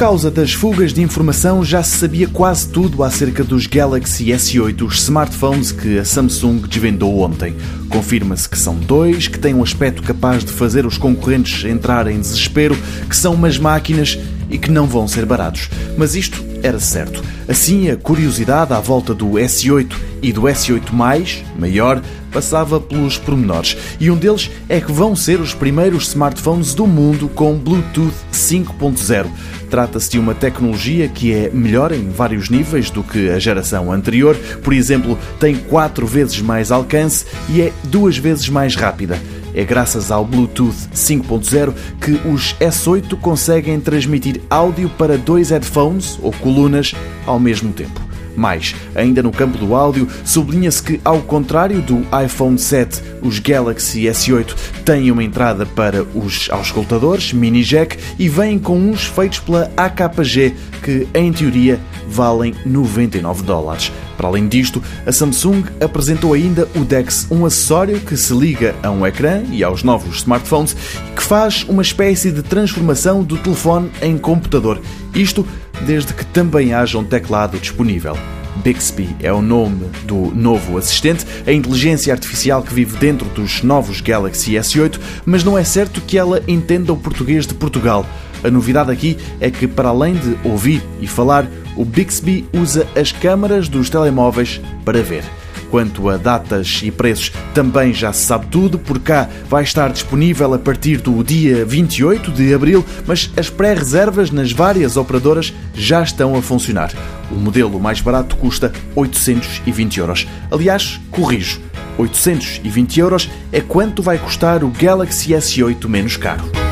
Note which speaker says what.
Speaker 1: causa das fugas de informação, já se sabia quase tudo acerca dos Galaxy S8, os smartphones que a Samsung desvendou ontem. Confirma-se que são dois, que têm um aspecto capaz de fazer os concorrentes entrar em desespero, que são umas máquinas e que não vão ser baratos. Mas isto era certo. Assim, a curiosidade à volta do S8 e do S8 maior passava pelos pormenores. E um deles é que vão ser os primeiros smartphones do mundo com Bluetooth 5.0. Trata-se de uma tecnologia que é melhor em vários níveis do que a geração anterior. Por exemplo, tem 4 vezes mais alcance e é duas vezes mais rápida. É graças ao Bluetooth 5.0 que os S8 conseguem transmitir áudio para dois headphones ou colunas ao mesmo tempo. Mais, ainda no campo do áudio, sublinha-se que, ao contrário do iPhone 7, os Galaxy S8 têm uma entrada para os auscultadores mini jack e vêm com uns feitos pela AKG, que, em teoria, valem 99 dólares. Para além disto, a Samsung apresentou ainda o DeX, um acessório que se liga a um ecrã e aos novos smartphones que faz uma espécie de transformação do telefone em computador. Isto desde que também haja um teclado disponível. Bixby é o nome do novo assistente, a inteligência artificial que vive dentro dos novos Galaxy S8, mas não é certo que ela entenda o português de Portugal. A novidade aqui é que, para além de ouvir e falar, o Bixby usa as câmaras dos telemóveis para ver. Quanto a datas e preços, também já se sabe tudo. Por cá vai estar disponível a partir do dia 28 de abril, mas as pré-reservas nas várias operadoras já estão a funcionar. O modelo mais barato custa 820 euros. Aliás, corrijo, 820 euros é quanto vai custar o Galaxy S8 menos caro.